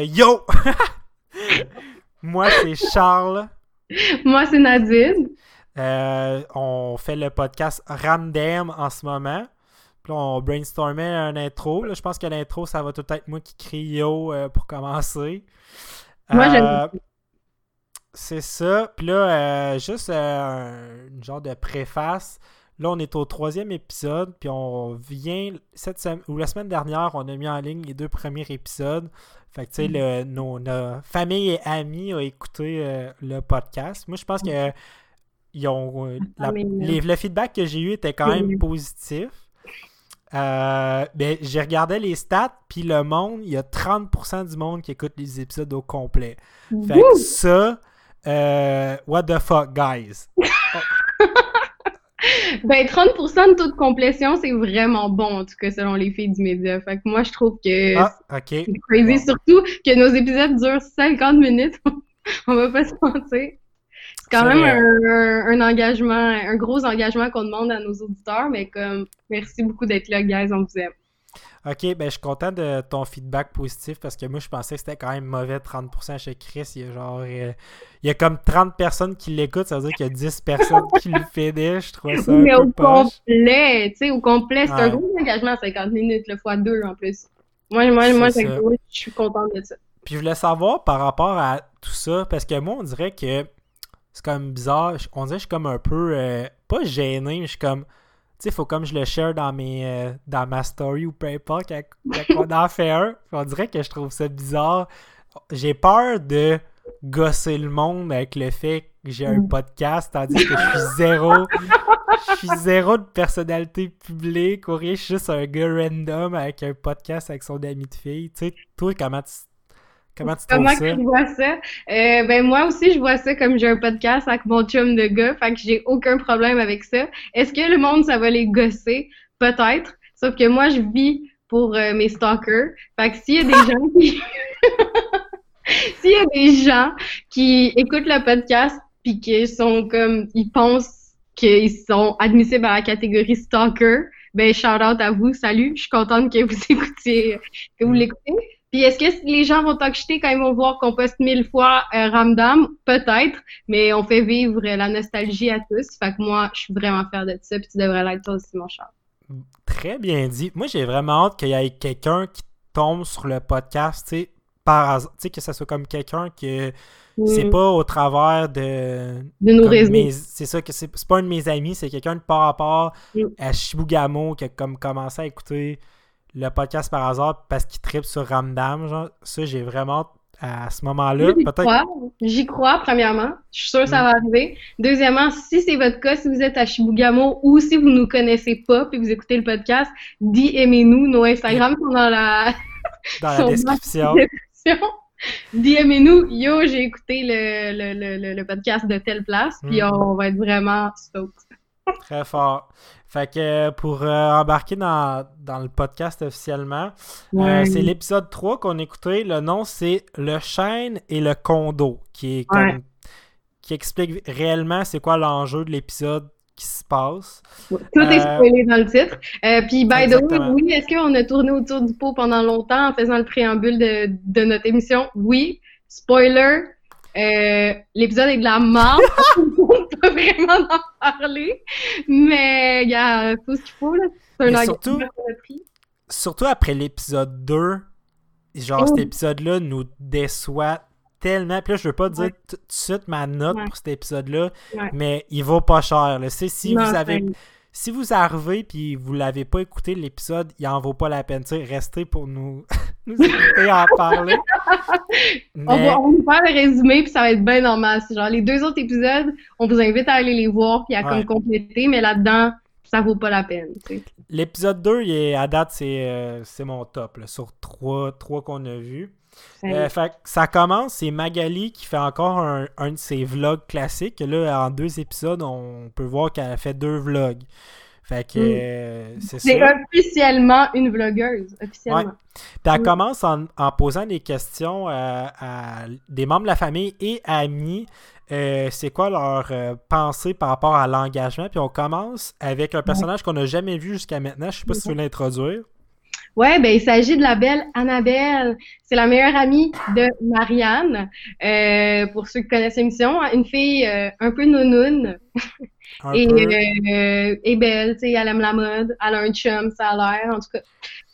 Yo! Moi, c'est Charles. Moi, c'est Nadine. Euh, on fait le podcast Ramdam en ce moment. Puis là, on brainstormait un intro. Là, je pense que l'intro, ça va tout être moi qui crie yo euh, pour commencer. Moi, j'aime Euh, C'est ça. Puis là, euh, juste euh, un genre de préface. Là, on est au troisième épisode, puis on vient cette semaine ou la semaine dernière, on a mis en ligne les deux premiers épisodes. Fait que tu sais, Mm. nos, nos familles et amis ont écouté le podcast. Moi, je pense que ils ont la- Famille, les- le feedback que j'ai eu était quand même positif. Euh, ben, j'ai regardé les stats, puis le monde, il y a 30% du monde qui écoute les épisodes au complet. Fait que ça, euh, what the fuck, guys? Ben, 30% de taux de complétion, c'est vraiment bon, en tout cas, selon les filles du média. Fait que moi, je trouve que Ah, ok. c'est crazy. bon. Surtout que nos épisodes durent 50 minutes. On va pas se mentir. C'est quand même un, engagement, un gros engagement qu'on demande à nos auditeurs, mais comme, merci beaucoup d'être là, guys, on vous aime. Ok, ben je suis content de ton feedback positif parce que moi je pensais que c'était quand même mauvais 30% chez Chris. Il y a genre. euh, il y a comme 30 personnes qui l'écoutent, ça veut dire qu'il y a 10 personnes qui le finished. Je trouvais ça un Mais peu au poche. complet, tu sais, au complet, c'est un gros engagement, 50 minutes, le fois deux en plus. Moi, moi, moi, je suis contente de ça. Puis je voulais savoir par rapport à tout ça, parce que moi, on dirait que c'est comme bizarre. Je- On dirait que je suis comme un peu, euh, pas gêné, mais je suis comme, tu sais, faut comme je le share dans mes, euh, dans ma story ou peu importe, quand, quand on en fait un. On dirait que je trouve ça bizarre. J'ai peur de gosser le monde avec le fait que j'ai un podcast, tandis que je suis zéro. Je suis zéro de personnalité publique, ou rien, je suis juste un gars random avec un podcast avec son ami de fille. Tu sais, toi, comment tu, comment tu Comment ça? je vois ça? Euh, ben moi aussi, je vois ça comme j'ai un podcast avec mon chum de gars, fait que j'ai aucun problème avec ça. Est-ce que le monde, ça va les gosser? Peut-être. Sauf que moi, je vis pour euh, mes stalkers. Fait que s'il y a des gens qui... S'il y a des gens qui écoutent le podcast puis qui sont comme... Ils pensent qu'ils sont admissibles à la catégorie stalker, ben shout out à vous, salut. Je suis contente que vous écoutiez, que vous Mm. l'écoutez. Puis est-ce que les gens vont t'acheter quand ils vont voir qu'on poste mille fois euh, Ramdam? Peut-être, mais on fait vivre la nostalgie à tous. Fait que moi, je suis vraiment fière de ça, puis tu devrais l'être toi aussi, mon cher. Très bien dit. Moi, j'ai vraiment hâte qu'il y ait quelqu'un qui tombe sur le podcast, tu sais, par hasard. Tu sais, que ce soit comme quelqu'un que c'est Mm. pas au travers de. De nos réseaux. C'est ça, que c'est c'est pas un de mes amis, c'est quelqu'un de par rapport Mm. à Shibugamo qui a comme commencé à écouter le podcast par hasard parce qu'il tripe sur Ramdam. Genre, ça, j'ai vraiment à ce moment-là. J'y crois. J'y crois, premièrement. Je suis sûre que ça Mm. va arriver. Deuxièmement, si c'est votre cas, si vous êtes à Shibugamo ou si vous nous connaissez pas puis vous écoutez le podcast, DM-nous. Nos Instagram sont dans la Dans la description. DM-nous. Yo, j'ai écouté le, le, le, le, le podcast de telle place, puis Mm. on va être vraiment stoked. Très fort. Fait que euh, pour euh, embarquer dans, dans le podcast officiellement, euh, c'est l'épisode 3 qu'on écoutait. Le nom, c'est Le chêne et le condo, qui est comme. Qui explique réellement c'est quoi l'enjeu de l'épisode qui se passe. Tout est spoilé dans le titre. Puis, by the way, oui, est-ce qu'on a tourné autour du pot pendant longtemps en faisant le préambule de, de notre émission? Oui. Spoiler, l'épisode est de la merde. On peut vraiment en parler. Mais, il y a tout ce qu'il faut, là. C'est un surtout-. Surtout après l'épisode 2, genre Oh. cet épisode-là nous déçoit tellement. Puis là, je veux pas dire Ouais. tout de suite ma note Ouais. pour cet épisode-là, Ouais. mais il vaut pas cher. là. C'est si Non, vous avez si vous arrivez puis vous l'avez pas écouté l'épisode, il en vaut pas la peine. Restez pour nous, nous écouter en parler. On va, on va vous faire le résumé, puis ça va être bien normal. Genre les deux autres épisodes, on vous invite à aller les voir, puis à Ouais. comme compléter, mais là-dedans, ça vaut pas la peine. l'épisode 2, il est, à date, c'est euh, c'est mon top là, sur trois, trois qu'on a vus. Euh, fait ça commence, c'est Magali qui fait encore un, un de ses vlogs classiques. Là, en deux épisodes, on peut voir qu'elle a fait deux vlogs. Fait que euh, c'est ça. C'est officiellement une vlogueuse, officiellement. Puis elle Oui. commence en, en posant des questions euh, à des membres de la famille et amis. euh, c'est quoi leur euh, pensée par rapport à l'engagement? Puis on commence avec un personnage qu'on n'a jamais vu jusqu'à maintenant. Je sais pas si tu veux l'introduire. Ouais, ben il s'agit de la belle Annabelle. C'est la meilleure amie de Marianne. Euh, pour ceux qui connaissent l'émission, hein, une fille euh, un peu nounoune Un et, peu. euh, et belle, tu sais, elle aime la mode, elle a un chum, ça a l'air, en tout cas.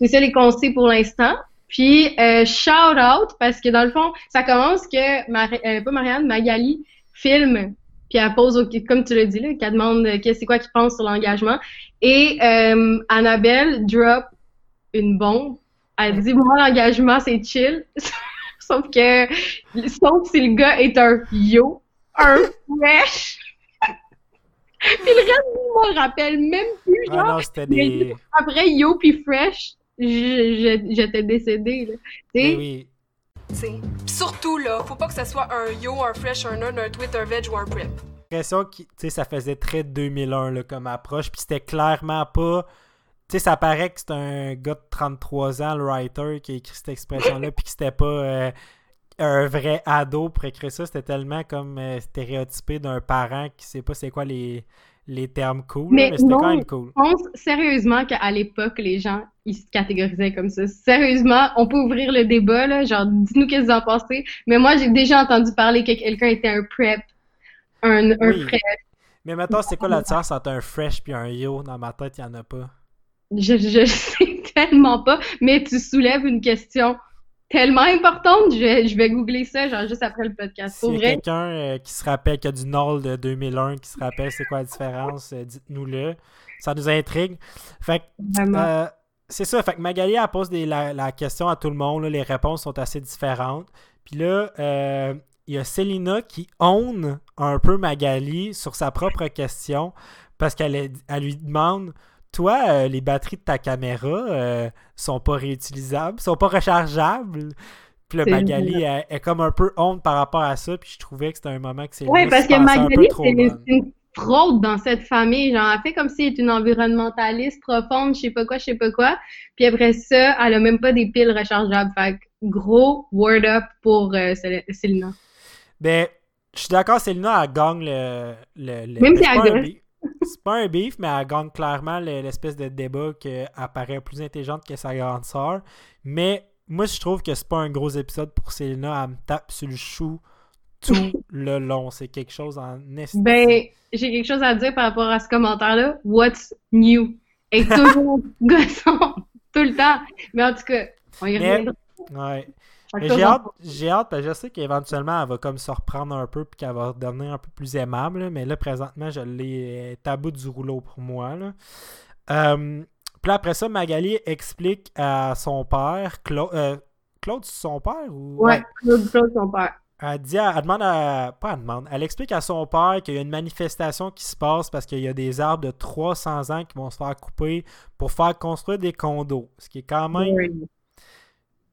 C'est ça les conseils pour l'instant. Puis euh, shout out parce que dans le fond, ça commence que Mari- euh, pas Marianne, Magali filme puis elle pose comme tu l'as dit là, qu'elle demande euh, qu'est-ce c'est quoi qu'il pense sur l'engagement et euh, Annabelle drop une bombe. Elle dit moi l'engagement c'est chill. Sauf que sauf si le gars est un yo, un fresh. puis le reste, je me rappelle même plus Ah genre non, c'était des. après yo puis fresh, j'étais décédée là. Tu sais, Ben oui. T'sais. Pis surtout, là, faut pas que ça soit un yo, un fresh, un nerd, un tweet, un veg ou un prep. l'impression que tu sais, ça faisait très 2001 là, comme approche. Puis c'était clairement pas. Tu sais, ça paraît que c'est un gars de 33 ans, le writer, qui a écrit cette expression-là, puis que c'était pas euh, un vrai ado pour écrire ça. C'était tellement comme euh, stéréotypé d'un parent qui sait pas c'est quoi les, les termes cool. Mais Mais, c'était quand même cool. je pense sérieusement qu'à l'époque, les gens, ils se catégorisaient comme ça. Sérieusement, on peut ouvrir le débat, là, genre, dis-nous qu'est-ce que vous en pensez. Mais moi, j'ai déjà entendu parler que quelqu'un était un prep, un, un Oui. fresh. Mais maintenant, c'est quoi la différence entre un fresh puis un yo? Dans ma tête, il y en a pas. Je, je sais tellement pas, mais tu soulèves une question tellement importante, je vais, je vais googler ça, genre, juste après le podcast. Pour y a vrai, quelqu'un euh, qui se rappelle, qui a du Nol de 2001, qui se rappelle c'est quoi la différence, euh, dites-nous-le. Ça nous intrigue. Fait euh, c'est ça. Fait que Magali, elle pose des- la, la question à tout le monde. là, les réponses sont assez différentes. Puis là, euh, il y a Célina qui own un peu Magali sur sa propre question parce qu'elle elle lui demande Toi, euh, les batteries de ta caméra euh, sont pas réutilisables, sont pas rechargeables. Puis C'est Magali est comme un peu honte par rapport à ça. Puis je trouvais que c'était un moment que Célina Ouais, parce que Magali, c'est c'est une fraude dans cette famille. Genre, elle fait comme si elle est une environnementaliste profonde, je sais pas quoi, je sais pas quoi. Puis après ça, elle a même pas des piles rechargeables. Fait que gros word up pour euh, Célina. Ben, je suis d'accord, Célina, elle gagne le. le, le- Même si c'est elle. C'est pas un beef, mais elle gagne clairement le- l'espèce de débat qu'elle paraît plus intelligente que sa grande sœur. Mais moi, je trouve que c'est pas un gros épisode pour Célina. Elle me tape sur le chou tout le long. C'est quelque chose en esti. Ben, j'ai quelque chose à dire par rapport à ce commentaire-là. What's new? Est toujours gossante, tout le temps. Mais en tout cas, on y reviendra. Ouais. J'ai hâte, j'ai hâte, parce que je sais qu'éventuellement, elle va comme se reprendre un peu puis qu'elle va devenir un peu plus aimable. là. Mais là, présentement, je l'ai euh, tabou du rouleau pour moi. Là. Euh, puis là, après ça, Magali explique à son père, Cla- euh, Claude, c'est son père ou? Ouais, Claude, Claude, son père. Elle dit, à- elle demande à, pas elle demande, elle explique à son père qu'il y a une manifestation qui se passe parce qu'il y a des arbres de 300 ans qui vont se faire couper pour faire construire des condos. Ce qui est quand même Oui.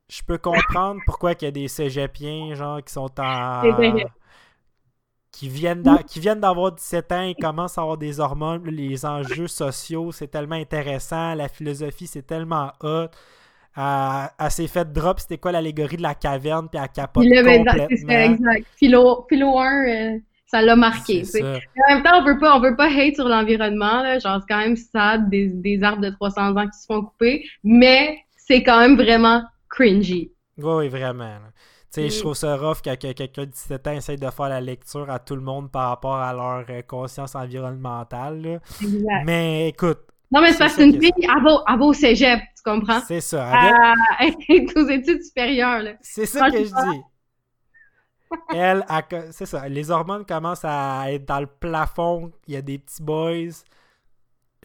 Je peux comprendre pourquoi il y a des cégepiens genre qui sont en qui viennent qui viennent d'avoir 17 ans et commencent à avoir des hormones, les enjeux sociaux, c'est tellement intéressant, la philosophie, c'est tellement hot. Elle, elle s'est fait drop, c'était quoi l'allégorie de la caverne, puis elle capote Puis ben, c'est complètement. exact. Philo, Philo 1, euh, ça l'a marqué. Ça. En même temps, on veut pas, on veut pas hate sur l'environnement, là. Genre, c'est quand même sad, des, des arbres de 300 ans qui se font couper. Mais c'est quand même vraiment cringy. Oui, oui, vraiment. sais, je trouve ça rough quand que quelqu'un de 17 ans essaye de faire la lecture à tout le monde par rapport à leur euh, conscience environnementale. là. Exact. Mais écoute, Non, mais c'est parce que ça c'est une qui est fille, elle va, elle va au cégep, tu comprends? c'est ça. Elle Ah, elle est aux études supérieures. C'est ça que je dis. Elle, c'est ça. Les hormones commencent à être dans le plafond. Il y a des petits boys.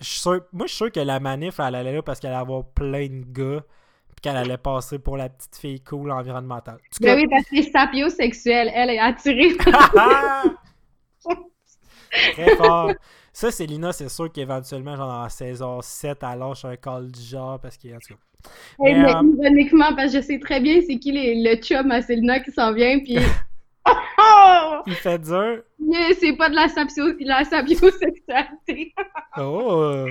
Je suis sûr- moi, je suis sûr que la manif, elle allait là parce qu'elle allait avoir plein de gars. Puis qu'elle allait passer pour la petite fille cool environnementale. En tout Ben oui, parce que c'est sapiosexuel. Elle est attirée. Très fort. Ça, c'est Lina, c'est sûr qu'éventuellement, genre la saison 7, elle lâche un call du genre parce qu'il en tout cas. Hey, Mais, mais euh, ironiquement, parce que je sais très bien c'est qui les- le chum à Selena qui s'en vient, puis... Oh! Il fait dur. sérieux, c'est pas de la, sapio... la sapiosexualité. Oh!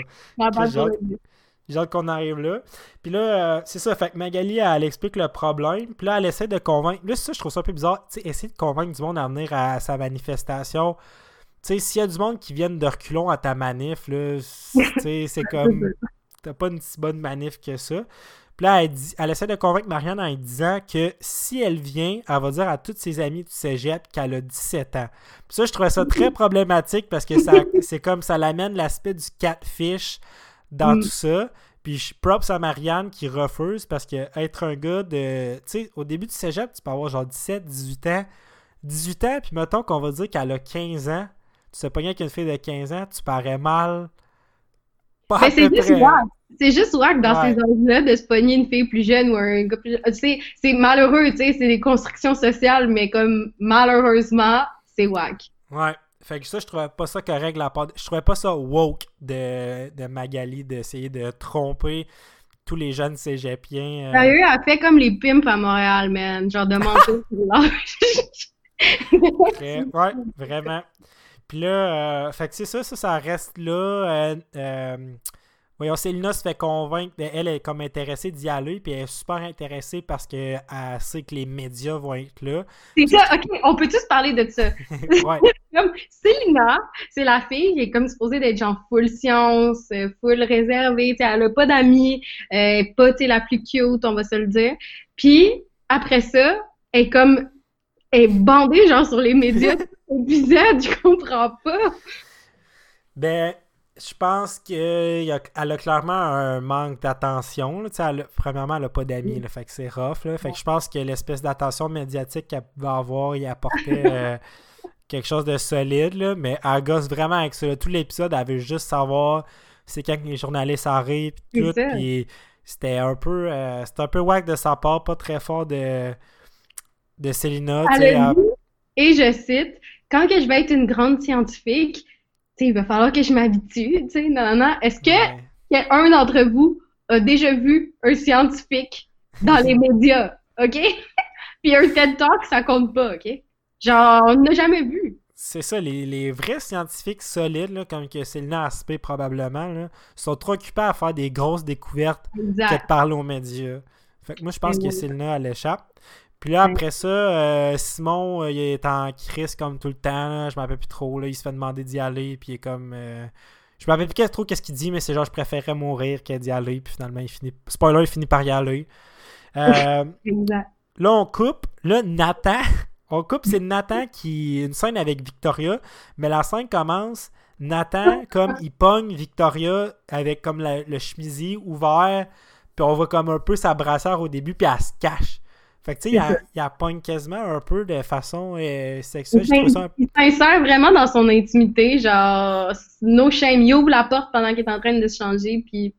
J'ai hâte. qu'on arrive là. Puis là, euh, c'est ça. Fait que Magali, elle explique le problème. Puis là, elle essaie de convaincre. Là, ça, je trouve ça un peu bizarre. Tu sais, essayer de convaincre du monde à venir à sa manifestation. Tu sais, s'il y a du monde qui viennent de reculons à ta manif, là, tu sais, c'est comme. T'as pas une si bonne manif que ça. Puis là, elle, dit- elle essaie de convaincre Marianne en disant que si elle vient, elle va dire à toutes ses amies du cégep qu'elle a 17 ans. Puis ça, je trouvais ça très problématique parce que ça, c'est comme ça l'amène l'aspect du catfish dans Mm. tout ça. Puis je props à Marianne qui refuse parce que être un gars de. Tu sais, au début du cégep, tu peux avoir genre 17, 18 ans. 18 ans, puis mettons qu'on va dire qu'elle a 15 ans. Tu sais pas avec une fille de 15 ans, tu parais mal. Pas Mais c'est juste wack. C'est juste wack dans Ouais. ces âges-là de se pogner une fille plus jeune ou un gars plus jeune. Tu sais, c'est malheureux, tu sais, c'est des constructions sociales, mais comme malheureusement, c'est wack. Ouais. Fait que ça, je trouvais pas ça correct la part. Je trouvais pas ça woke de, de Magali d'essayer de tromper tous les jeunes cégepiens. euh. Sérieux, elle fait comme les pimps à Montréal, man. Genre de l'âge. Très- ouais, vraiment. Puis là, euh, fait que c'est ça, ça, ça reste là. Euh, euh, voyons, Célina se fait convaincre, elle est comme intéressée d'y aller, puis elle est super intéressée parce qu'elle sait que les médias vont être là. C'est ça, ok, on peut tous parler de ça. Comme Célina, c'est la fille qui est comme supposée d'être genre full science, euh, full réservée, tu sais, elle a pas d'amis, euh, elle est pas tu sais, la plus cute, on va se le dire. Puis après ça, elle est comme elle est bandée genre sur les médias épisode, je comprends pas. ben, je pense qu'elle a, clairement un manque d'attention. Premièrement, elle a pas d'amis, là, fait que c'est rough. Là. Fait que je pense que l'espèce d'attention médiatique qu'elle va avoir, il apportait euh, quelque chose de solide, là, mais elle gosse vraiment avec ça. là. Tout l'épisode, elle veut juste savoir c'est quand les journalistes arrivent, tout, c'était un peu euh, c'était un peu wack de sa part, pas très fort de, de Célina. Elle et je cite, quand que je vais être une grande scientifique, il va falloir que je m'habitue, tu sais, non, non, non. Est-ce que Ouais. un d'entre vous a déjà vu un scientifique dans les médias, OK? Puis un TED Talk, ça compte pas, OK? Genre, on n'a jamais vu. C'est ça, les, les vrais scientifiques solides, là, comme que Célina Aspect probablement, là, sont trop occupés à faire des grosses découvertes que de parler aux médias. Fait que moi, je pense que. Célina, elle échappe. Puis là, après ça, euh, Simon, euh, il est en crise comme tout le temps. là. Je m'en rappelle plus trop. Là. Il se fait demander d'y aller. Puis il est comme. euh, Je me rappelle plus trop qu'est-ce qu'il dit, mais c'est genre, je préférerais mourir que d'y aller. Puis finalement, il finit. Spoiler, il finit par y aller. Euh, Exact. Là, on coupe. Là, Nathan. On coupe, c'est Nathan qui. Une scène avec Victoria. Mais la scène commence. Nathan, comme il pogne Victoria avec comme la- le chemisier ouvert. Puis on voit comme un peu sa brassière au début. Puis elle se cache. Fait que tu sais, il, a- il la pogne quasiment un peu de façon euh, sexuelle. Je trouve ça un Il s'insère vraiment dans son intimité, genre, no shame, il ouvre la porte pendant qu'il est en train de se changer, puis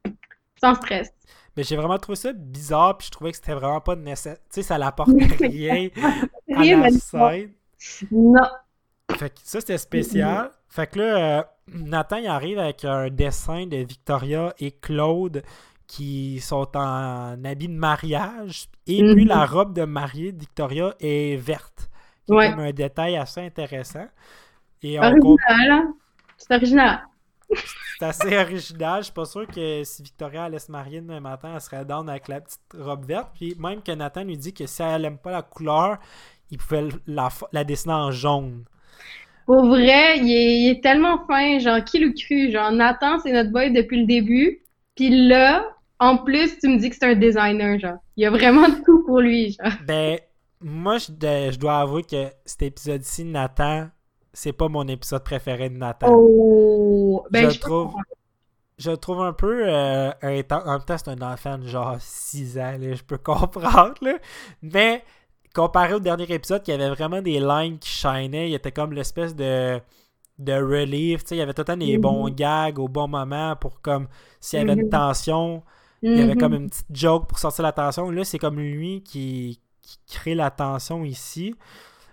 sans stress. Mais j'ai vraiment trouvé ça bizarre. Puis je trouvais que c'était vraiment pas nécessaire. Tu sais, ça n'apporte rien à Rien la scène. Non. Fait que ça, c'était spécial. Fait que là, euh, Nathan, il arrive avec un dessin de Victoria et Claude qui sont en habit de mariage. Et Mhm. puis, la robe de mariée de Victoria est verte. C'est Ouais. comme un détail assez intéressant. Et on Original, hein? C'est original. c'est assez original. Je suis pas sûr que si Victoria allait se marier demain matin, elle serait down avec la petite robe verte. Puis même que Nathan lui dit que si elle aime pas la couleur, il pouvait la, la dessiner en jaune. Pour vrai, il est, il est tellement fin, genre, qui le cru? Genre, Nathan, c'est notre boy depuis le début, puis là, en plus, tu me dis que c'est un designer, genre. Il y a vraiment tout pour lui, genre. Ben, moi, je, dois avouer que cet épisode-ci, Nathan, c'est pas mon épisode préféré de Nathan. Oh! Ben, je, trouve, je trouve un peu euh, intense. En même temps, c'est un enfant de genre 6 ans, là, je peux comprendre. là. Mais comparé au dernier épisode, qui avait vraiment des lignes qui shinaient, il était comme l'espèce de de relief, tu sais, il y avait tout le temps des Mhm. bons gags au bon moment pour comme s'il y avait une Mhm. tension, il y avait Mhm. comme une petite joke pour sortir la tension. Là, c'est comme lui qui, qui crée la tension ici.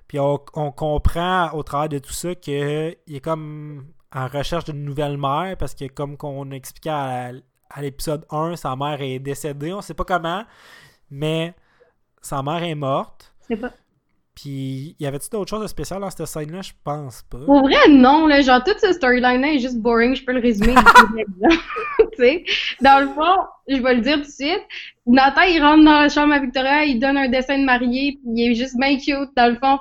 Puis on, on comprend au travers de tout ça qu'il est comme en recherche d'une nouvelle mère parce que comme qu'on expliquait à, à l'épisode 1, sa mère est décédée. On sait pas comment, mais sa mère est morte. Pas... Puis, y avait-tu d'autres choses de spécial dans cette scène-là? Je pense pas. Pour vrai, non, là. Genre, toute ce storyline-là est juste boring. Je peux le résumer. dans le fond, je vais le dire tout de suite. Nathan, il rentre dans la chambre à Victoria, il donne un dessin de mariée, puis il est juste bien cute. Dans le fond,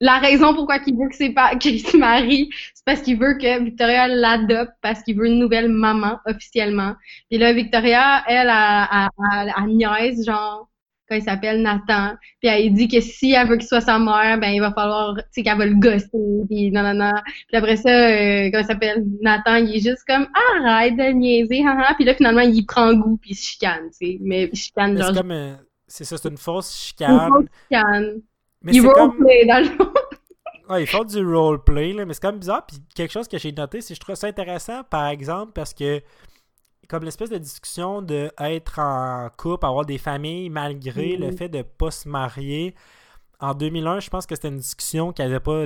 la raison pourquoi il veut qu'il se marie, c'est parce qu'il veut que Victoria l'adopte, parce qu'il veut une nouvelle maman officiellement. Puis là, Victoria, elle, a, a, niaise, genre, quand il s'appelle Nathan. Puis elle dit que si elle veut qu'il soit sa mère, ben il va falloir, tu sais, qu'elle va le gosser, puis non, non, non. Puis après ça, euh, quand il s'appelle Nathan, il est juste comme arrête de niaiser, haha. Puis là, finalement, il prend goût, puis il se chicane, tu sais. Mais il chicane, genre. C'est comme, euh, c'est ça, c'est une fausse chicane. Une fausse chicane. Mais il roleplay dans le fond. Ouais, ils font du roleplay, là, mais c'est quand même bizarre. Puis quelque chose que j'ai noté, c'est que je trouve ça intéressant, par exemple, parce que comme l'espèce de discussion de être en couple, avoir des familles malgré le fait de pas se marier. En 2001, je pense que c'était une discussion qui n'avait pas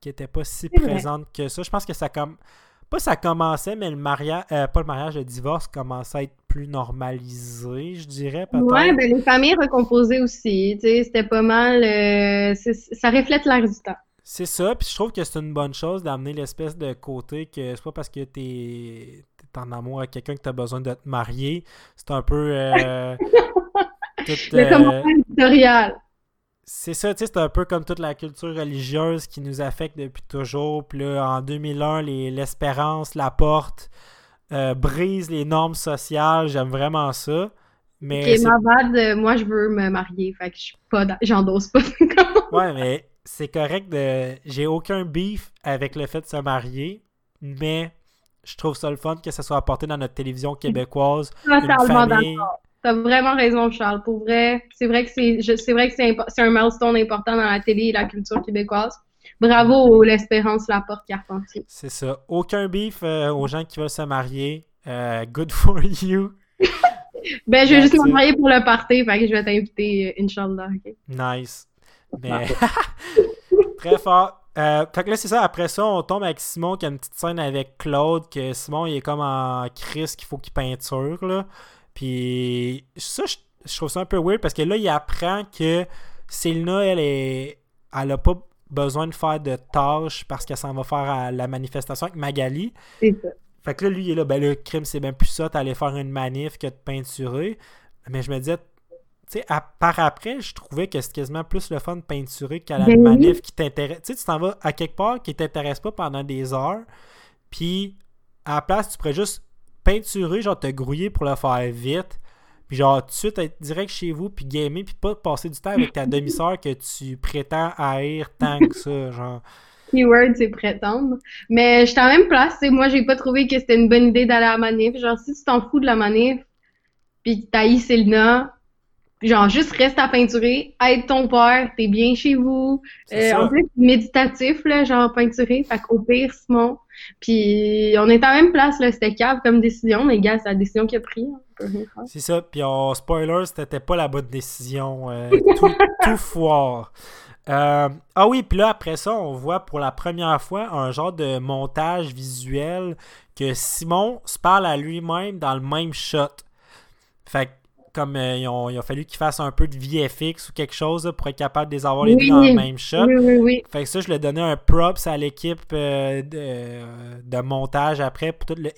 qui était pas si présente que ça. Je pense que ça comme pas ça commençait, mais le mariage, euh, pas le mariage, le divorce commençait à être plus normalisé, je dirais peut-être. Ouais, ben les familles recomposées aussi, tu sais, c'était pas mal, euh, ça reflète l'air du temps. C'est ça, puis je trouve que c'est une bonne chose d'amener l'espèce de côté que c'est pas parce que t'es es en amour avec quelqu'un que t'as besoin de te marier. C'est un peu. Euh, tout, Le commentaire éditorial. C'est ça, tu sais, c'est un peu comme toute la culture religieuse qui nous affecte depuis toujours. Puis là, en 2001, l'espérance, la porte, euh, brise les normes sociales. J'aime vraiment ça. Mais ok, ma bad, moi je veux me marier, fait que je suis pas, j'endosse pas. ouais, mais c'est correct de. J'ai aucun beef avec le fait de se marier, mais je trouve ça le fun que ça soit apporté dans notre télévision québécoise. Totalement d'accord. T'as vraiment raison, Charles. Pour vrai, c'est vrai que c'est, c'est vrai que c'est, c'est un milestone important dans la télé et la culture québécoise. Bravo l'Espérance Laporte Carpentier. C'est ça. Aucun beef euh, aux gens qui veulent se marier. Euh, good for you. ben, je vais juste me marier pour le party, fait que je vais t'inviter, euh, Inch'Allah. Nice. Mais très fort. Euh, fait que là, c'est ça. Après ça, on tombe avec Simon qui a une petite scène avec Claude. Que Simon, il est comme en crise qu'il faut qu'il peinture. Là. Puis ça, je, trouve ça un peu weird parce que là, il apprend que Selena, elle est. Elle a pas besoin de faire de tâches parce qu'elle s'en va faire à la manifestation avec Magali. C'est ça. Fait que là, lui, il est là, ben le crime, c'est bien plus ça, t'allais faire une manif que de peinturer. Mais je me disais, tu sais, par après, je trouvais que c'était quasiment plus le fun de peinturer qu'à la ben manif qui t'intéresse. Tu sais, tu t'en vas à quelque part qui t'intéresse pas pendant des heures, puis à la place, tu pourrais juste peinturer, genre te grouiller pour le faire vite, puis genre tout de suite être direct chez vous, puis gamer, puis pas passer du temps avec ta demi-sœur que tu prétends haïr tant que ça, genre. Keyword, c'est prétendre. Mais je suis en même place, moi, j'ai pas trouvé que c'était une bonne idée d'aller à la manif. Genre, si tu t'en fous de la manif, puis t'haïs Selena, genre juste reste à peinturer, aide ton père, t'es bien chez vous. Euh, en plus, méditatif, là, genre peinturer, fait qu'au pire, Simon. Puis on est à la même place, là, c'était cave comme décision, mais gars, c'est la décision qu'il a prise. Hein, c'est ça, puis en spoiler, c'était pas la bonne décision. Euh, tout, foire. Euh, ah oui, puis là, après ça, on voit pour la première fois un genre de montage visuel que Simon se parle à lui-même dans le même shot. Fait que comme euh, il a fallu qu'ils fassent un peu de VFX ou quelque chose pour être capable de les avoir les deux dans le même shot. Oui, fait que ça, je lui ai donné un props à l'équipe euh, de, montage après pour tout le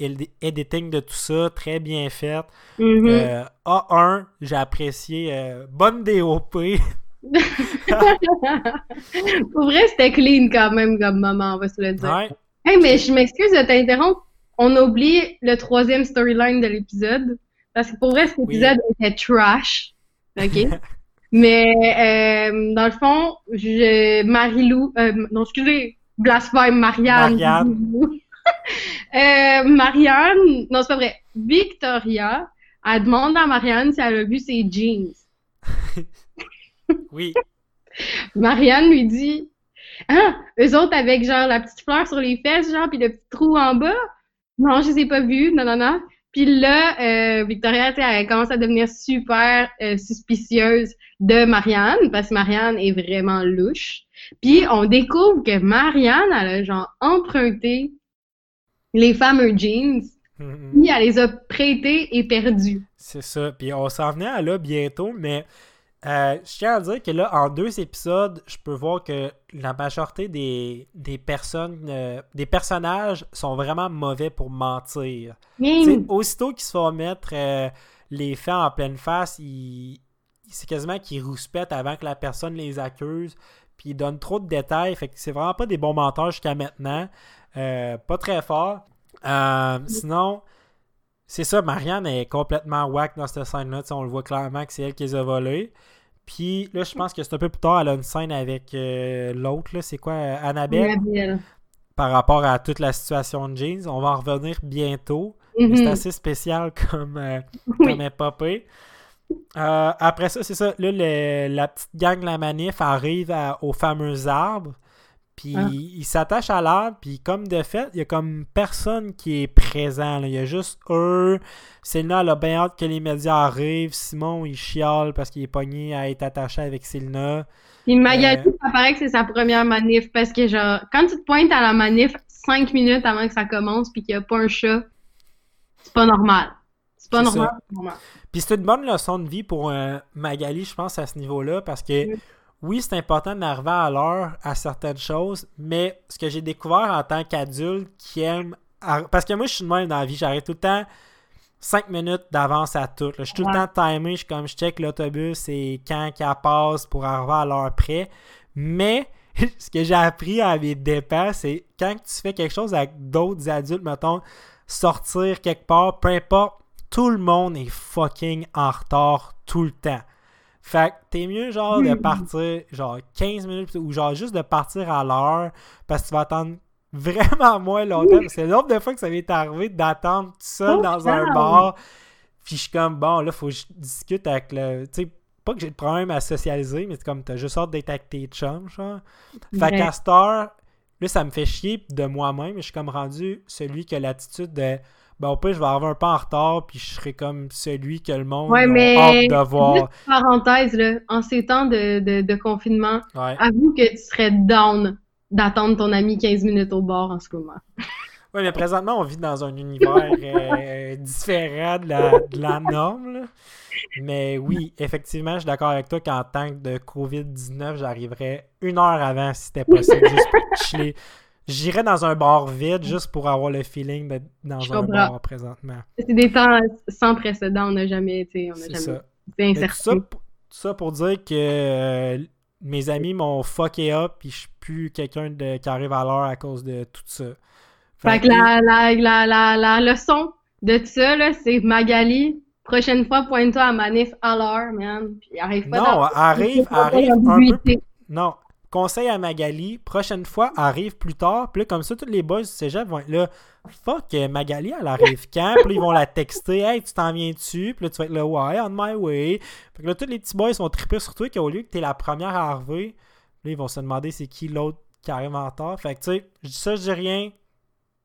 editing de tout ça, très bien fait. Mm-hmm. Euh, A1, j'ai apprécié. bonne DOP. pour vrai, c'était clean quand même comme moment, on va se le dire. Hey, mais je m'excuse de t'interrompre. On a oublié le troisième storyline de l'épisode. Parce que pour vrai, cet épisode était trash. OK? Mais euh, dans le fond, je, Marie-Lou, euh, non, excusez, blasphème, Marianne. Marianne. euh, Marianne, non, c'est pas vrai. Victoria, elle demande à Marianne si elle a vu ses jeans. oui. Marianne lui dit Ah, eux autres avec genre la petite fleur sur les fesses, genre, puis le petit trou en bas? Non, je les ai pas vus, non, non, non. Puis là, euh, Victoria, elle commence à devenir super euh, suspicieuse de Marianne, parce que Marianne est vraiment louche. Puis on découvre que Marianne, elle a genre emprunté les fameux jeans, puis elle les a prêtés et perdus. C'est ça. Puis on s'en venait à là bientôt, mais Euh, je tiens à dire que là, en deux épisodes, je peux voir que la majorité des, des personnes, euh, des personnages sont vraiment mauvais pour mentir. Mmh. Aussitôt qu'ils se font mettre euh, les faits en pleine face, c'est quasiment qu'ils rouspètent avant que la personne les accuse. Puis ils donnent trop de détails. Fait que c'est vraiment pas des bons menteurs jusqu'à maintenant. pas très fort. sinon, c'est ça, Marianne est complètement whack dans cette scène-là. On le voit clairement que c'est elle qui les a volés. Puis là, je pense que c'est un peu plus tard, elle a une scène avec euh, l'autre, c'est quoi, Annabelle? Par rapport à toute la situation de Jeans. On va en revenir bientôt. C'est assez spécial comme, euh, comme épopée. Euh, après ça, c'est ça. Là, la petite gang de la manif arrive au fameux arbre. Puis Ah. il s'attache à l'arbre, puis comme de fait, il y a comme personne qui est présent. là. Il y a juste eux. Selena, elle a bien hâte que les médias arrivent. Simon, il chiale parce qu'il est pogné à être attaché avec Selena. Puis Magali, Euh. ça paraît que c'est sa première manif parce que, genre, quand tu te pointes à la manif cinq minutes avant que ça commence puis qu'il n'y a pas un chat, c'est pas normal. C'est pas normal. Puis c'est une bonne leçon de vie pour euh, Magali, je pense, à ce niveau-là, parce que. Oui, c'est important d'arriver à l'heure à certaines choses, mais ce que j'ai découvert en tant qu'adulte qui aime. ar- Parce que moi, je suis de même dans la vie, j'arrive tout le temps 5 minutes d'avance à tout. là. Je suis tout le temps timé, je suis comme je check l'autobus et quand qu'elle passe pour arriver à l'heure près. Mais ce que j'ai appris à mes dépens, c'est quand tu fais quelque chose avec d'autres adultes, mettons, sortir quelque part, peu importe, tout le monde est fucking en retard tout le temps. Fait que t'es mieux genre de partir genre 15 minutes ou genre juste de partir à l'heure parce que tu vas attendre vraiment moins longtemps. C'est nombre de fois que ça m'est arrivé d'attendre tout seul Oh, dans un bar. Puis je suis comme bon là faut que je discute avec le. Tu sais, pas que j'ai de problème à socialiser, mais c'est comme t'as juste hâte d'être avec tes chums, genre. Fait Ouais. qu'à cette heure, là, ça me fait chier de moi-même. Je suis comme rendu celui qui a l'attitude de. Ben, au pire, je vais arriver un peu en retard, puis je serai comme celui que le monde Ouais, mais- hâte de voir. Parenthèse, là, en ces temps de, de, de confinement, Ouais. avoue que tu serais down d'attendre ton ami 15 minutes au bar en ce moment. Ouais, mais présentement, on vit dans un univers euh, différent de la, de la norme. là. Mais oui, effectivement, je suis d'accord avec toi qu'en tant que de COVID-19, j'arriverais une heure avant si c'était possible, juste pour chiller. J'irais dans un bar vide juste pour avoir le feeling d'être dans Je un comprends. bar présentement. C'est des temps sans précédent, on n'a jamais, n'a C'est ça. été tout ça, tout ça pour dire que euh, mes amis m'ont fucké up puis je suis plus quelqu'un qui arrive à l'heure à cause de tout ça. Fait que la, la, la, la, la leçon de ça, là, c'est Magali, prochaine fois, pointe-toi à manif à l'heure, man. Puis arrive pas Non, arrive, arrive un peu. Non. Conseil à Magali, prochaine fois, arrive plus tard. Puis là, comme ça, tous les boys du cégep vont être là. Fuck, euh, Magali, elle arrive quand? Puis là, ils vont la texter. Hey, tu t'en viens dessus? Puis là, tu vas être là, ouais, on my way. Fait que là, tous les petits boys vont triper sur toi qu'au lieu que t'es la première à arriver, là, ils vont se demander c'est qui l'autre qui arrive en retard. Fait que, tu sais, je dis ça, je dis rien.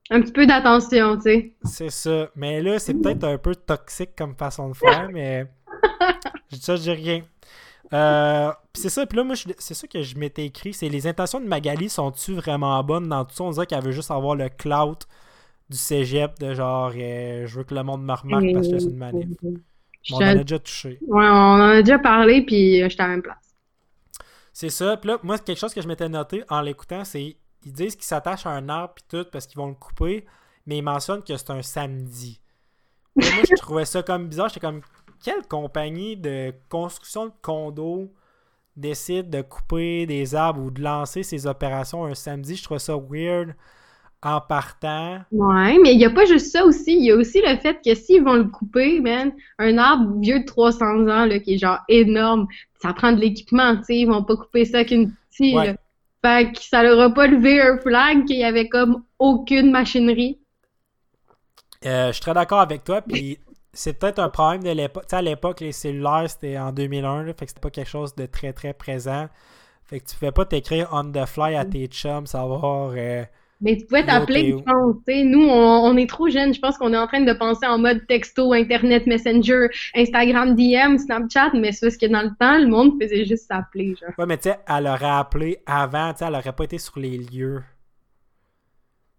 Un petit peu d'attention, tu sais. C'est ça. Mais là, c'est peut-être un peu toxique comme façon de faire, mais je dis ça, je dis rien. Euh, c'est ça, puis là, moi, c'est ça que je m'étais écrit, c'est les intentions de Magali sont-tu vraiment bonnes dans tout ça? On dirait qu'elle veut juste avoir le clout du cégep de genre, euh, je veux que le monde me remarque parce que c'est une manif. Je- On en a déjà touché. Ouais, on en a déjà parlé, puis euh, j'étais à la même place. C'est ça. Puis là, moi, quelque chose que je m'étais noté en l'écoutant, c'est ils disent qu'ils s'attachent à un arbre puis tout parce qu'ils vont le couper, mais ils mentionnent que c'est un samedi. Moi, je trouvais ça comme bizarre. J'étais comme, quelle compagnie de construction de condos décide de couper des arbres ou de lancer ses opérations un samedi? Je trouvais ça weird en partant. Ouais, mais il n'y a pas juste ça aussi. Il y a aussi le fait que s'ils vont le couper, man, un arbre vieux de 300 ans, là, qui est genre énorme, ça prend de l'équipement, tu sais. Ils vont pas couper ça avec une petite, Ouais. Fait que ça leur a pas levé un flag qu'il y avait comme aucune machinerie. Euh, je suis très d'accord avec toi. Puis c'est peut-être un problème de l'époque. Tu sais, à l'époque, les cellulaires, c'était en 2001. là, fait que c'était pas quelque chose de très, très présent. Fait que tu pouvais pas t'écrire on the fly à tes chums, savoir. euh, Mais tu pouvais t'appeler, je pense. Nous, on, on est trop jeunes. Je pense qu'on est en train de penser en mode texto, Internet, Messenger, Instagram, DM, Snapchat, mais c'est parce que dans le temps, le monde faisait juste s'appeler, genre. Ouais, mais tu sais, elle aurait appelé avant, tu sais, elle aurait pas été sur les lieux.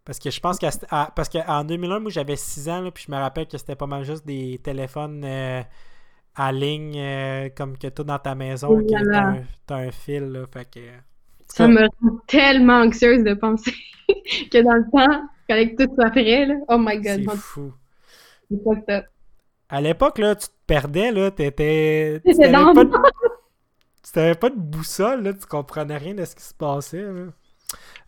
Parce que je pense à- parce qu'en 2001, moi j'avais 6 ans, là, puis je me rappelle que c'était pas mal juste des téléphones euh, à ligne euh, comme que tout dans ta maison, que t'as un, un fil, là, fait que... Ça me rend tellement anxieuse de penser que dans le temps, fallait que tout soit prêt, là. Oh my god, C'est fou. Fucked. À l'époque, là, tu te perdais, là, t'étais... tu t'avais dans pas le de- tu t'avais pas de boussole, là, tu comprenais rien de ce qui se passait, là.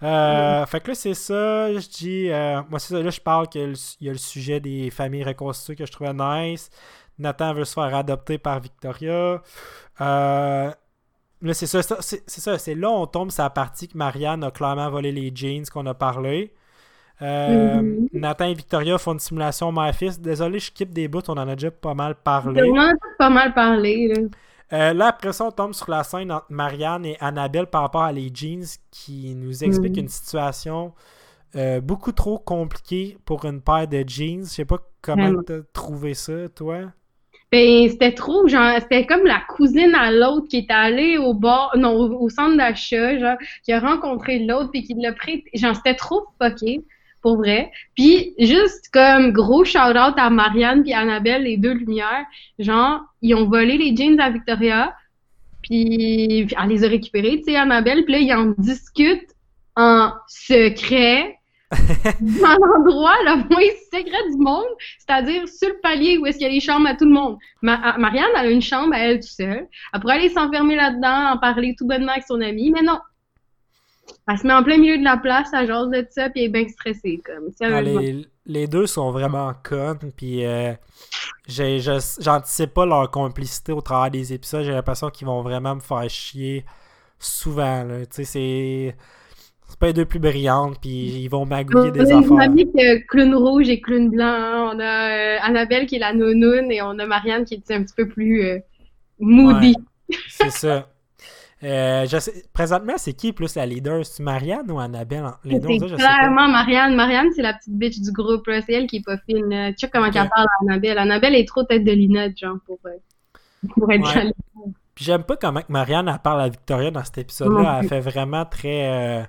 Euh, Fait que là, c'est ça, je dis... euh, moi, c'est ça, là, je parle qu'il y a le sujet des familles reconstituées que je trouvais nice. Nathan veut se faire adopter par Victoria. Euh, là, c'est ça, c'est ça, c'est là on tombe sur la partie que Marianne a clairement volé les jeans qu'on a parlé. Euh, Mhm. Nathan et Victoria font une simulation mère-fils. Désolé, je skip des bouts, on en a déjà pas mal parlé. vraiment pas mal parlé, là. Euh, là, après ça, on tombe sur la scène entre Marianne et Annabelle par rapport à les jeans qui nous explique Mhm. une situation euh, beaucoup trop compliquée pour une paire de jeans. Je sais pas comment Vraiment. t'as trouvé ça, toi? Ben, c'était trop, genre, c'était comme la cousine à l'autre qui est allée au bar, non, au, au centre d'achat, genre, qui a rencontré l'autre puis qui l'a pris, genre, c'était trop fucké, pour vrai. Puis, juste comme gros shout-out à Marianne puis Annabelle, les deux lumières, genre, ils ont volé les jeans à Victoria, puis elle les a récupérés, tu sais, Annabelle, puis là, ils en discutent en secret dans l'endroit le moins secret du monde, c'est-à-dire sur le palier où est-ce qu'il y a les chambres à tout le monde. Ma- Marianne, elle a une chambre à elle toute seule. Elle pourrait aller s'enfermer là-dedans, en parler tout bonnement avec son ami, mais non. Elle se met en plein milieu de la place, elle jase de ça, puis elle est bien stressée, comme. Ah, les, les deux sont vraiment connes, puis euh, j'anticipe pas leur complicité au travers des épisodes. J'ai l'impression qu'ils vont vraiment me faire chier souvent. là. Tu sais, c'est. C'est pas les deux plus brillantes, puis ils vont magouiller des on a affaires. mis que clown rouge et clown blanc. hein. On a euh, Annabelle qui est la nounoune et on a Marianne qui est un petit peu plus euh, moody. C'est ça. Euh, je sais- présentement, c'est qui plus la leader? C'est Marianne ou Annabelle? Les deux, je sais pas. clairement Marianne. Marianne, c'est la petite bitch du groupe. C'est elle qui est pas fine. sais comment Ok. qu'elle parle à Annabelle. Annabelle est trop tête de linette, genre, pour, euh, pour être Ouais. Puis j'aime pas comment Marianne elle parle à Victoria dans cet épisode-là. Elle fait vraiment très. euh,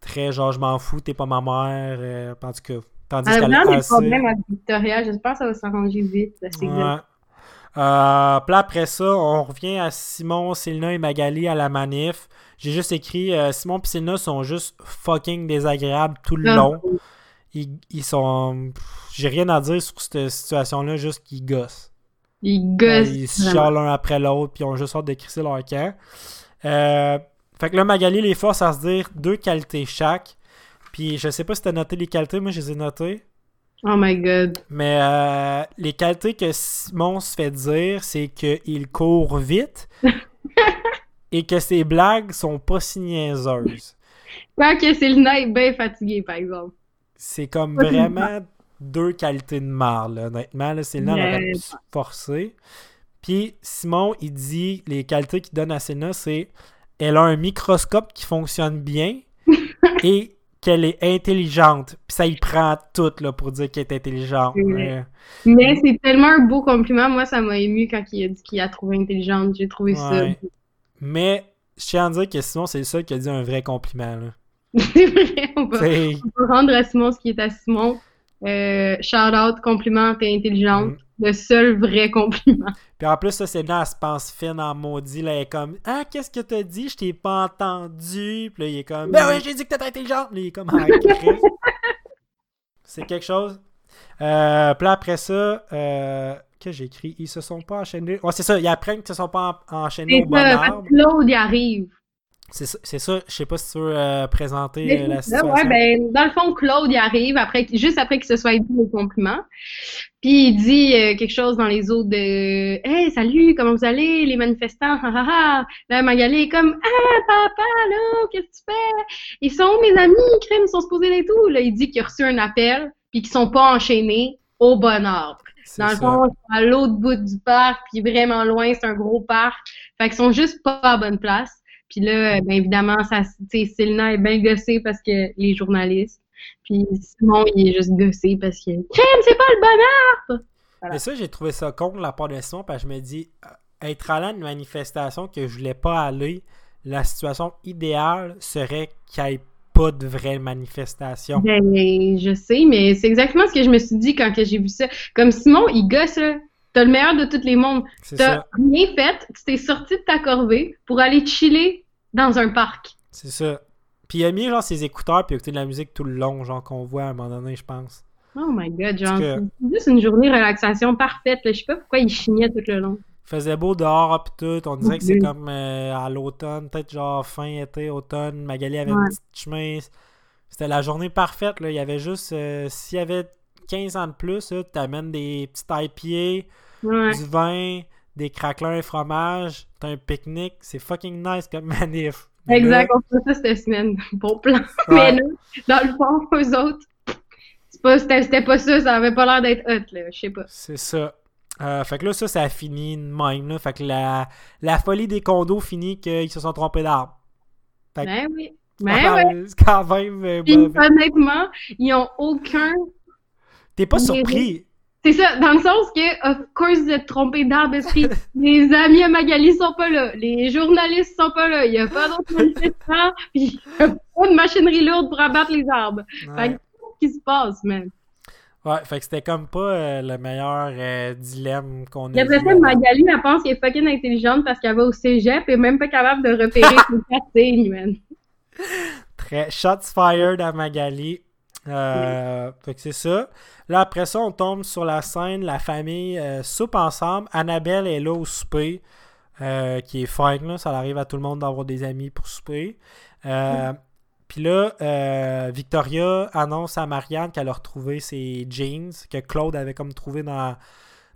très genre, je m'en fous, t'es pas ma mère. euh, en tout cas. Tandis Elle a vraiment des assez. problèmes avec Victoria. J'espère que ça va s'arranger vite. c'est Ouais. Euh, puis après ça, on revient à Simon, Sylna et Magali à la manif. J'ai juste écrit euh, Simon et Sylna sont juste fucking désagréables tout le long. Ils, ils sont. J'ai rien à dire sur cette situation-là, juste qu'ils gossent. Ils gossent. Ils se chialent l'un après l'autre, puis ils ont juste hâte de crisser leur camp. Euh, fait que là, Magali les force à se dire deux qualités chaque. Puis je sais pas si t'as noté les qualités, moi je les ai notées. Oh my god. Mais euh, les qualités que Simon se fait dire, c'est qu'il court vite et que ses blagues sont pas si niaiseuses. Quoi que Célina est bien fatiguée, par exemple. C'est comme vraiment deux qualités de marre, là, honnêtement. Là, Célina elle aurait pu se forcer. Puis Simon, il dit les qualités qu'il donne à Célina, c'est elle a un microscope qui fonctionne bien et qu'elle est intelligente. Puis ça, il prend tout là, pour dire qu'elle est intelligente. Mais- Mais c'est tellement un beau compliment. Moi, ça m'a ému quand il a dit qu'il a trouvé intelligente. J'ai trouvé ça. Mais je tiens à dire que Simon, c'est le seul qui a dit un vrai compliment. Là. c'est vrai. On va, T'sais, on va rendre à Simon ce qui est à Simon. Euh, shout out, compliment, t'es intelligente. Le seul vrai compliment. Puis en plus, ça, c'est là, elle se pense fine en maudit. Là, elle est comme Ah, qu'est-ce que t'as dit? Je t'ai pas entendu. Puis là, il est comme Ben oui, j'ai dit que t'étais intelligente. Là, il est comme Ah. C'est quelque chose. Euh, puis là, après ça, euh, que j'ai écrit Ils se sont pas enchaînés. Ouais, c'est ça. Ils apprennent qu'ils se sont pas en- enchaînés au bon ça, arbre. Claude y arrive. C'est ça. Je sais pas si tu veux euh, présenter euh, la situation. ouais, ben, dans le fond, Claude y arrive après, juste après qu'il se soit dit les compliments. Puis il dit euh, quelque chose dans les eaux de Hey, salut, comment vous allez, les manifestants? Ha, ha, ha. Là, Magali est comme Ah, papa, là, qu'est-ce que tu fais? Ils sont où mes amis? Crème, ils sont supposés et tout. Là, il dit qu'il a reçu un appel, puis qu'ils sont pas enchaînés au bon. C'est Dans le fond, à l'autre bout du parc, puis vraiment loin, c'est un gros parc. Fait qu'ils sont juste pas à bonne place. Puis là, ben évidemment, ça, Célina est bien gossée parce que les journalistes. Puis Simon, il est juste gossé parce que Crème, c'est pas le bon arbre! Mais ça, j'ai trouvé ça con de la part de Simon, parce que je me dis, euh, être allé à une manifestation que je voulais pas aller, la situation idéale serait qu'il n'y ait pas de vraie manifestation. Ben, je sais, mais c'est exactement ce que je me suis dit quand j'ai vu ça. Comme Simon, il gosse, là. T'as le meilleur de tous les mondes. T'as rien fait, tu t'es sorti de ta corvée pour aller chiller dans un parc. C'est ça. Puis il a mis genre ses écouteurs puis écouter de la musique tout le long, genre qu'on voit à un moment donné, je pense. Oh my god, genre, que- c'est juste une journée de relaxation parfaite. Là. Je sais pas pourquoi il chignait tout le long. Il faisait beau dehors puis tout. On dirait que c'est comme euh, à l'automne, peut-être genre fin été, automne. Magali avait Ouais. une petite chemin. C'était la journée parfaite. Là. Il y avait juste. euh, S'il y avait 15 ans de plus, là, t'amènes des IPA, Ouais. du vin, des craquelins et fromage. T'as un pique-nique. C'est fucking nice comme manif. Mais Exact, là, on fait ça cette semaine. Bon plan. ouais, Mais là, dans le fond, eux autres, c'est pas- c'était c'était pas ça, ça avait pas l'air d'être hot, là. Je sais pas. c'est ça. Euh, fait que là, ça, ça a fini de même. Là. Fait que la, la folie des condos finit qu'ils se sont trompés d'arbre. Fait que- Ben oui. Ben ouais. Quand même euh, Puis honnêtement, ils ont aucun. T'es pas surpris. C'est ça, dans le sens que, of course, vous êtes trompés d'arbre, que les amis à Magali sont pas là, les journalistes sont pas là, il y a pas d'autres manifestants, puis il a pas de machinerie lourde pour abattre les arbres. Fait que, qu'est-ce qui se passe, man? Ouais, fait que c'était comme pas euh, le meilleur euh, dilemme qu'on a Puis après vu ça. Magali, elle pense qu'elle est fucking intelligente parce qu'elle va au cégep et même pas capable de repérer ses signes, man. Très shots fired à Magali. Euh, Fait que c'est ça. Là, après ça, on tombe sur la scène, la famille euh, soupe ensemble. Annabelle est là au souper, euh, qui est fine, là. Ça arrive à tout le monde d'avoir des amis pour souper. Euh, Puis là, Victoria annonce à Marianne qu'elle a retrouvé ses jeans, que Claude avait comme trouvé dans,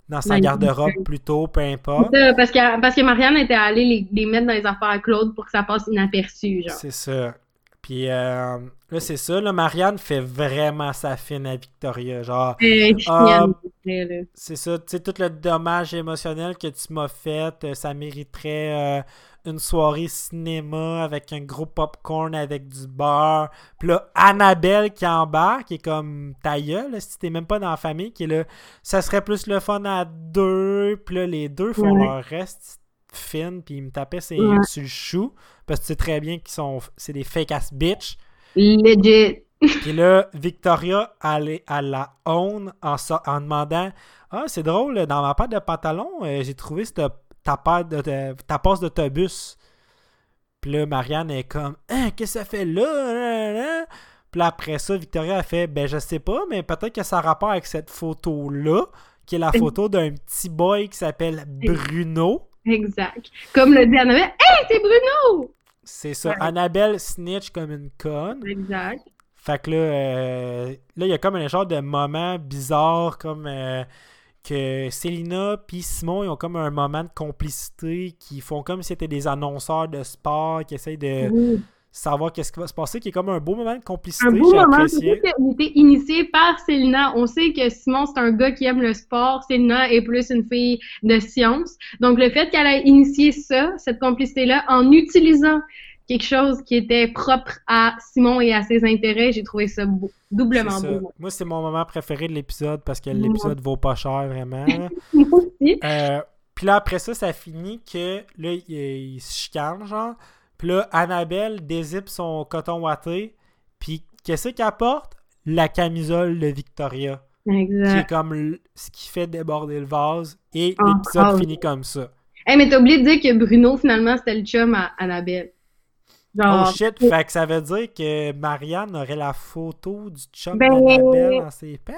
dans sa garde-robe jeans. plus tôt, peu importe. Ça, parce, que, parce que Marianne était allée les, les mettre dans les affaires à Claude pour que ça passe inaperçu, genre. C'est ça. Puis euh, là, c'est ça. Là, Marianne fait vraiment sa fine à Victoria. Genre, Euh, Ah, c'est ça. Tu sais, tout le dommage émotionnel que tu m'as fait, euh, ça mériterait euh, une soirée cinéma avec un gros popcorn avec du beurre. Puis là, Annabelle qui embarque, qui est comme ta gueule, là, si t'es même pas dans la famille, qui est là, ça serait plus le fun à deux. Puis là, les deux font Ouais. leur reste fine, puis ils me tapaient ses- Ouais. sur le chou. Parce que tu sais très bien qu'ils sont. C'est des fake ass bitch. Legit. Puis là, Victoria, est- elle la own en, so- en demandant Ah, c'est drôle, dans ma paire de pantalons, euh, j'ai trouvé cette- ta, paire de, ta passe d'autobus. Puis là, Marianne est comme Hein, qu'est-ce que ça fait là? Puis là, après ça, Victoria a fait Ben, je sais pas, mais peut-être que ça a rapport avec cette photo-là, qui est la photo d'un petit boy qui s'appelle Bruno. Exact. Comme le dit Annabelle, Hey, c'est Bruno! C'est ça. Ouais. Annabelle snitch comme une conne. Exact. Fait que là, euh, là, il y a comme un genre de moment bizarre, comme euh, que Célina puis Simon, ils ont comme un moment de complicité, qui font comme si c'était des annonceurs de sport, qui essayent de Oui. Savoir qu'est-ce qui va se passer, qui est comme un beau moment de complicité, Un beau moment. qu'il était initié par Célina. On sait que Simon, c'est un gars qui aime le sport. Célina est plus une fille de science. Donc, le fait qu'elle ait initié ça, cette complicité-là, en utilisant quelque chose qui était propre à Simon et à ses intérêts, j'ai trouvé ça beau. Doublement ça. beau. Moi, c'est mon moment préféré de l'épisode parce que l'épisode vaut pas cher, vraiment. Moi aussi. Euh, puis là, après ça, ça finit que là, il, il se chicane, genre. Puis là, Annabelle dézippe son coton watté. Puis qu'est-ce qu'elle porte? La camisole de Victoria. Qui est Exact. comme ce qui fait déborder le vase. Et Oh, l'épisode oh. finit comme ça. Hey, mais t'as oublié de dire que Bruno, finalement, c'était le chum à Annabelle. Oh shit, fait que ça veut dire que Marianne aurait la photo du chum Ben- d'Annabelle dans ses pants?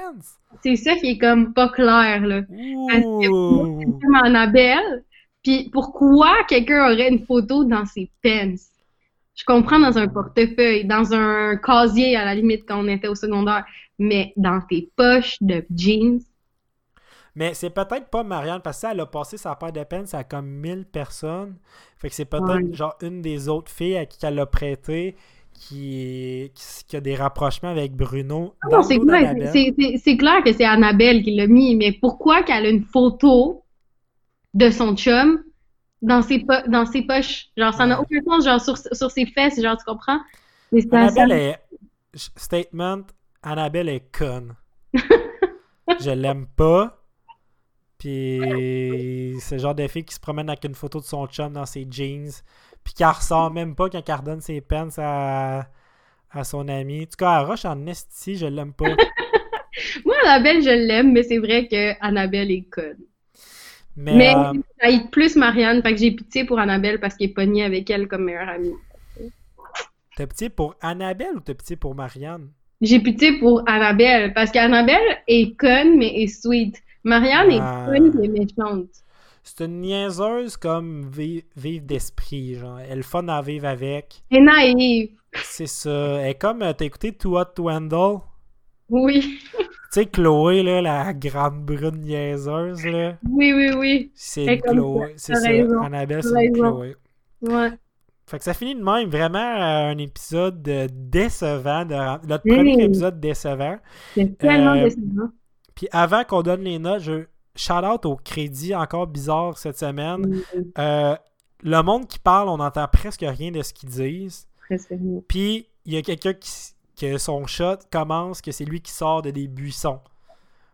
c'est ça qui est comme pas clair, là. Ouh! Comme Annabelle. Puis pourquoi quelqu'un aurait une photo dans ses pens? Je comprends dans un portefeuille, dans un casier à la limite quand on était au secondaire, mais dans tes poches de jeans? Mais c'est peut-être pas Marianne, parce que ça, elle a passé sa paire de ça a comme 1000 personnes. Fait que c'est peut-être Ouais. genre une des autres filles à qui elle l'a prêté qui, a des rapprochements avec Bruno. Ah non, c'est clair, clair que c'est Annabelle qui l'a mis, mais pourquoi qu'elle a une photo de son chum dans ses, po- dans ses poches? Genre, ça n'a aucun sens, genre, sur, sur ses fesses, genre, tu comprends? Mais Annabelle est. Statement, Annabelle est conne. Je l'aime pas. Puis c'est le genre de fille qui se promène avec une photo de son chum dans ses jeans. Puis qui ressort même pas quand elle redonne ses pens à, à son ami. En tout cas, elle rush en esti, je l'aime pas. Moi, Annabelle, je l'aime, mais c'est vrai que Annabelle est conne. Mais, Mais euh, j'haïs plus Marianne, fait que j'ai pitié pour Annabelle parce qu'elle est pognée avec elle comme meilleure amie. t'as pitié pour Annabelle ou t'as pitié pour Marianne? J'ai pitié pour Annabelle parce qu'Annabelle est conne mais est sweet. Marianne Ah. est conne mais méchante. C'est une niaiseuse comme vi- vive d'esprit, genre. Elle est fun à vivre avec. Elle est naïve. C'est ça. Elle est comme, euh, t'as écouté Too Hot to Handle? Oui, sais, Chloé, là, la grande brune niaiseuse, là. oui, oui, oui. C'est une Chloé. C'est ça. Annabelle, c'est une. Chloé. Ouais. Fait que ça finit de même. Vraiment euh, un épisode euh, décevant. De... Notre premier épisode décevant. C'est tellement Euh, décevant. Puis avant qu'on donne les notes, je shout out au crédit encore bizarre cette semaine. Euh, le monde qui parle, on n'entend presque rien de ce qu'ils disent. presque rien. Puis il y a quelqu'un qui que son shot commence que c'est lui qui sort de des buissons.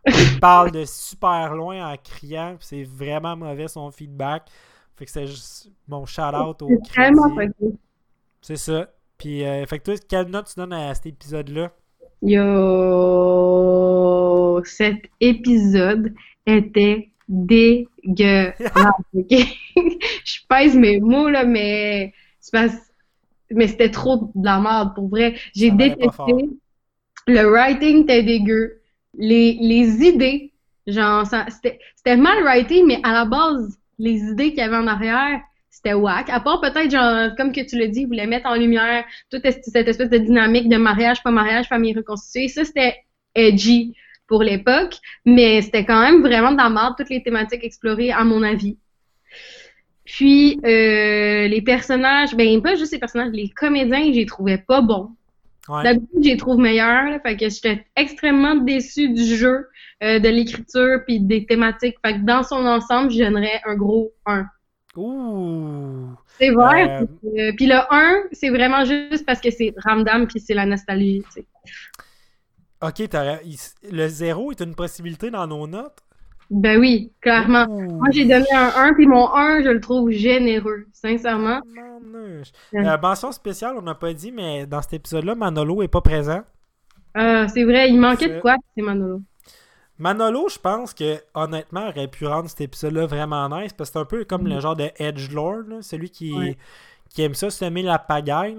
Il parle de super loin en criant, c'est vraiment mauvais son feedback. Fait que c'est juste mon shout out au C'est crédit. ça. Puis euh, fait que toi, quelle note tu donnes à cet épisode-là? Yo, cet épisode était dégueulasse. Je pèse mes mots là, mais c'est parce- mais c'était trop de la merde pour vrai. J'ai détesté. Le writing était dégueu. Les, les idées, genre, c'était mal writé, mais à la base, les idées qu'il y avait en arrière, c'était whack. À part peut-être, genre, comme que tu l'as dit, ils voulaient mettre en lumière toute cette espèce de dynamique de mariage, pas mariage, famille reconstituée. Ça, c'était edgy pour l'époque, mais c'était quand même vraiment de la merde, toutes les thématiques explorées, à mon avis. Puis, euh, les personnages, ben, pas juste les personnages, les comédiens, je les trouvais pas bons. Ouais. D'habitude, je les trouve meilleurs, là, fait que j'étais extrêmement déçue du jeu, euh, de l'écriture, puis des thématiques. Fait que dans son ensemble, je donnerais un gros 1. Ouh! C'est vrai. Euh, puis le 1, c'est vraiment juste parce que c'est Ramdam puis c'est la nostalgie, tu sais. Ok, le zéro est une possibilité dans nos notes? Ben oui, clairement. Ouh. Moi, j'ai donné un 1, puis mon 1, je le trouve généreux, sincèrement. Euh, mention spéciale, on n'a pas dit, mais dans cet épisode-là, Manolo est pas présent. Euh, c'est vrai, il manquait de C'est- quoi, c'est Manolo? Manolo, je pense que honnêtement aurait pu rendre cet épisode-là vraiment nice parce que c'est un peu comme le genre de Edgelord, là, celui qui, Ouais. Qui aime ça semer la pagaille.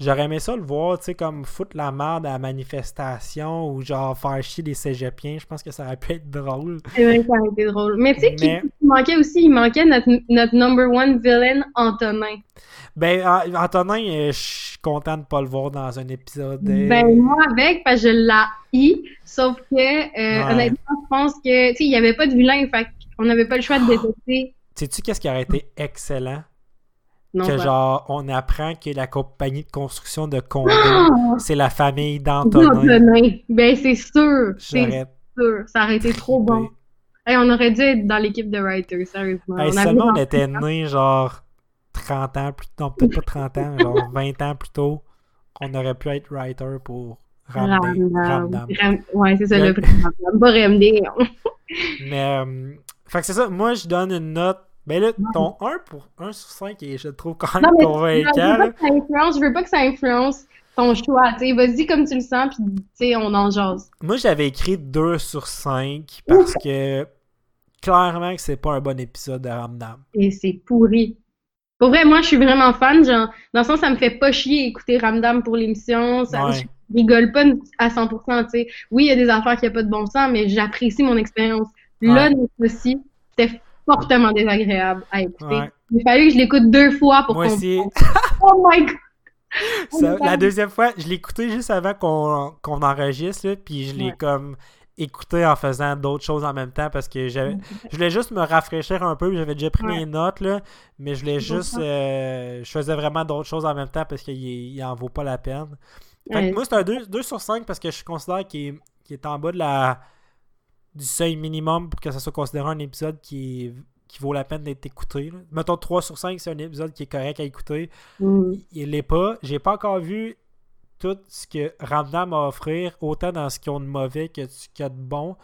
J'aurais aimé ça le voir, tu sais, comme foutre la merde à la manifestation ou genre faire chier des cégepiens. Je pense que ça aurait pu être drôle. C'est vrai que ça aurait été drôle. Mais tu sais, Mais- qui manquait aussi, il manquait notre, notre number one villain, Antonin. Ben, An- Antonin, euh, je suis content de pas le voir dans un épisode. euh, Ben, moi avec, parce que je l'ai, sauf que, euh, Ouais. honnêtement, je pense que, tu sais, il n'y avait pas de vilain, fait qu'on n'avait pas le choix de détester. Sais-tu qu'est-ce qui aurait été excellent? Non, que genre, on apprend que la compagnie de construction de Condé, Ah! c'est la famille d'Antonin. Antonin. Ben, c'est sûr. C'est sûr. Ça aurait été trop bon. Hey, on aurait dû être dans l'équipe de writers, sérieusement. Hey, On seulement on était nés genre 30 ans plus tôt, non peut-être pas 30 ans, genre 20 ans plus tôt, on aurait pu être writer pour Ramdam. Ramdam. Ram- Ouais, c'est ça, Le- prix Ramdam. Pas RMD. Mais, euh, fait que c'est ça, moi je donne une note. Ben là, ton 1 pour 1 sur 5, et je le trouve quand même je convaincant. là. influence, je veux pas que ça influence ton choix. Vas-y comme tu le sens, puis on en jase. Moi j'avais écrit 2 sur 5 parce que clairement que c'est pas un bon épisode de Ramdam. Et c'est pourri. Pour vrai, moi, je suis vraiment fan. Genre, dans le sens, ça me fait pas chier écouter Ramdam pour l'émission. Ça, Ouais. Je rigole pas à 100%, tu sais. Oui, il y a des affaires qui n'ont pas de bon sens, mais j'apprécie mon expérience. Là, Ouais. dans aussi, c'était fortement désagréable à écouter. Ouais. Il a fallu que je l'écoute deux fois pour Moi comprendre. aussi, Oh my god! Ça- la deuxième fois, je l'ai écouté juste avant qu'on enregistre, là, puis je l'ai Ouais. comme écouté en faisant d'autres choses en même temps parce que j'avais je voulais juste me rafraîchir un peu, j'avais déjà pris Ouais. mes notes, là, mais je voulais juste... euh, je faisais vraiment d'autres choses en même temps parce qu'il il en vaut pas la peine. Fait que Ouais. moi, c'est un 2, sur 5 parce que je considère qu'il est en bas de la du seuil minimum pour que ça soit considéré un épisode qui, est- qui vaut la peine d'être écouté. là. Mettons 3 sur 5, c'est un épisode qui est correct à écouter Mm. il l'est pas. J'ai pas encore vu tout ce que Ramdam a à offrir, autant dans ce qu'ils ont de mauvais que ce qu'il y a de bon.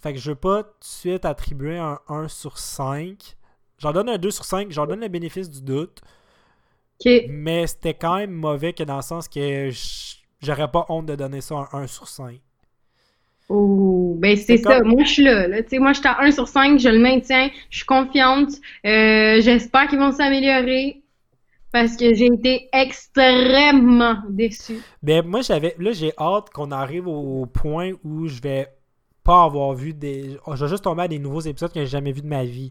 Fait que je veux pas tout de suite attribuer un 1 sur 5. J'en donne un 2 sur 5, j'en donne le bénéfice du doute, Ok. mais c'était quand même mauvais que dans le sens que j'aurais pas honte de donner ça un 1 sur 5. Oh, ben c'est ça. comme- Moi, je suis là. là. Tu sais, moi, je suis à 1 sur 5, je le maintiens. Je suis confiante. Euh, J'espère qu'ils vont s'améliorer parce que j'ai été extrêmement déçue. Ben, moi, j'avais. Là, j'ai hâte qu'on arrive au point où je vais pas avoir vu des. Je vais juste tomber à des nouveaux épisodes que j'ai jamais vus de ma vie.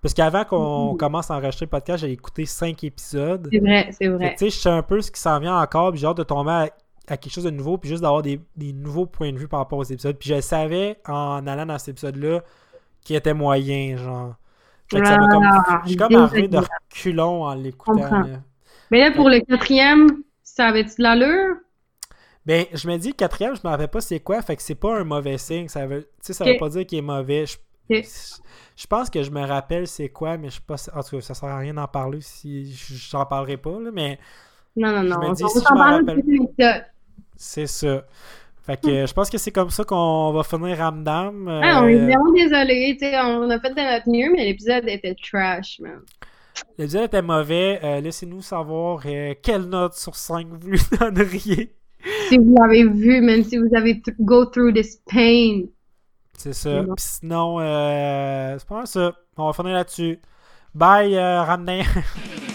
Parce qu'avant qu'on commence à enregistrer le podcast, j'ai écouté cinq épisodes. C'est vrai, c'est vrai. Tu sais, je sais un peu ce qui s'en vient encore, puis j'ai hâte de tomber à, à quelque chose de nouveau, puis juste d'avoir des, des nouveaux points de vue par rapport aux épisodes. Puis je savais en allant dans cet épisode-là qui était moyen, genre. Fait que ça m'a comme. Ah, Je suis comme arrivé de reculons en l'écoutant. Mais là, pour le quatrième, ça avait-tu de l'allure? Ben, je me dis, quatrième, je me rappelle pas c'est quoi, fait que c'est pas un mauvais signe. Ça veut, tu sais, ça Ok. veut pas dire qu'il est mauvais. Je, je pense que je me rappelle c'est quoi, mais je suis pas. En tout cas, ça sert à rien d'en parler si j'en parlerai pas, là, mais Non, non, Je non. me On dis, si je me parler rappelle-. C'est ça. Fait que je pense que c'est comme ça qu'on va finir Ramdam. Euh, Ah, on est vraiment désolé, on a fait de notre mieux, mais l'épisode était trash, man. L'épisode était mauvais. Euh, Laissez-nous savoir euh, quelle note sur 5 vous lui donneriez. Si vous l'avez vu, même si vous avez th- go through this pain. C'est ça. Non. Puis sinon, euh, c'est pas mal ça. On va finir là-dessus. Bye, Ramdam.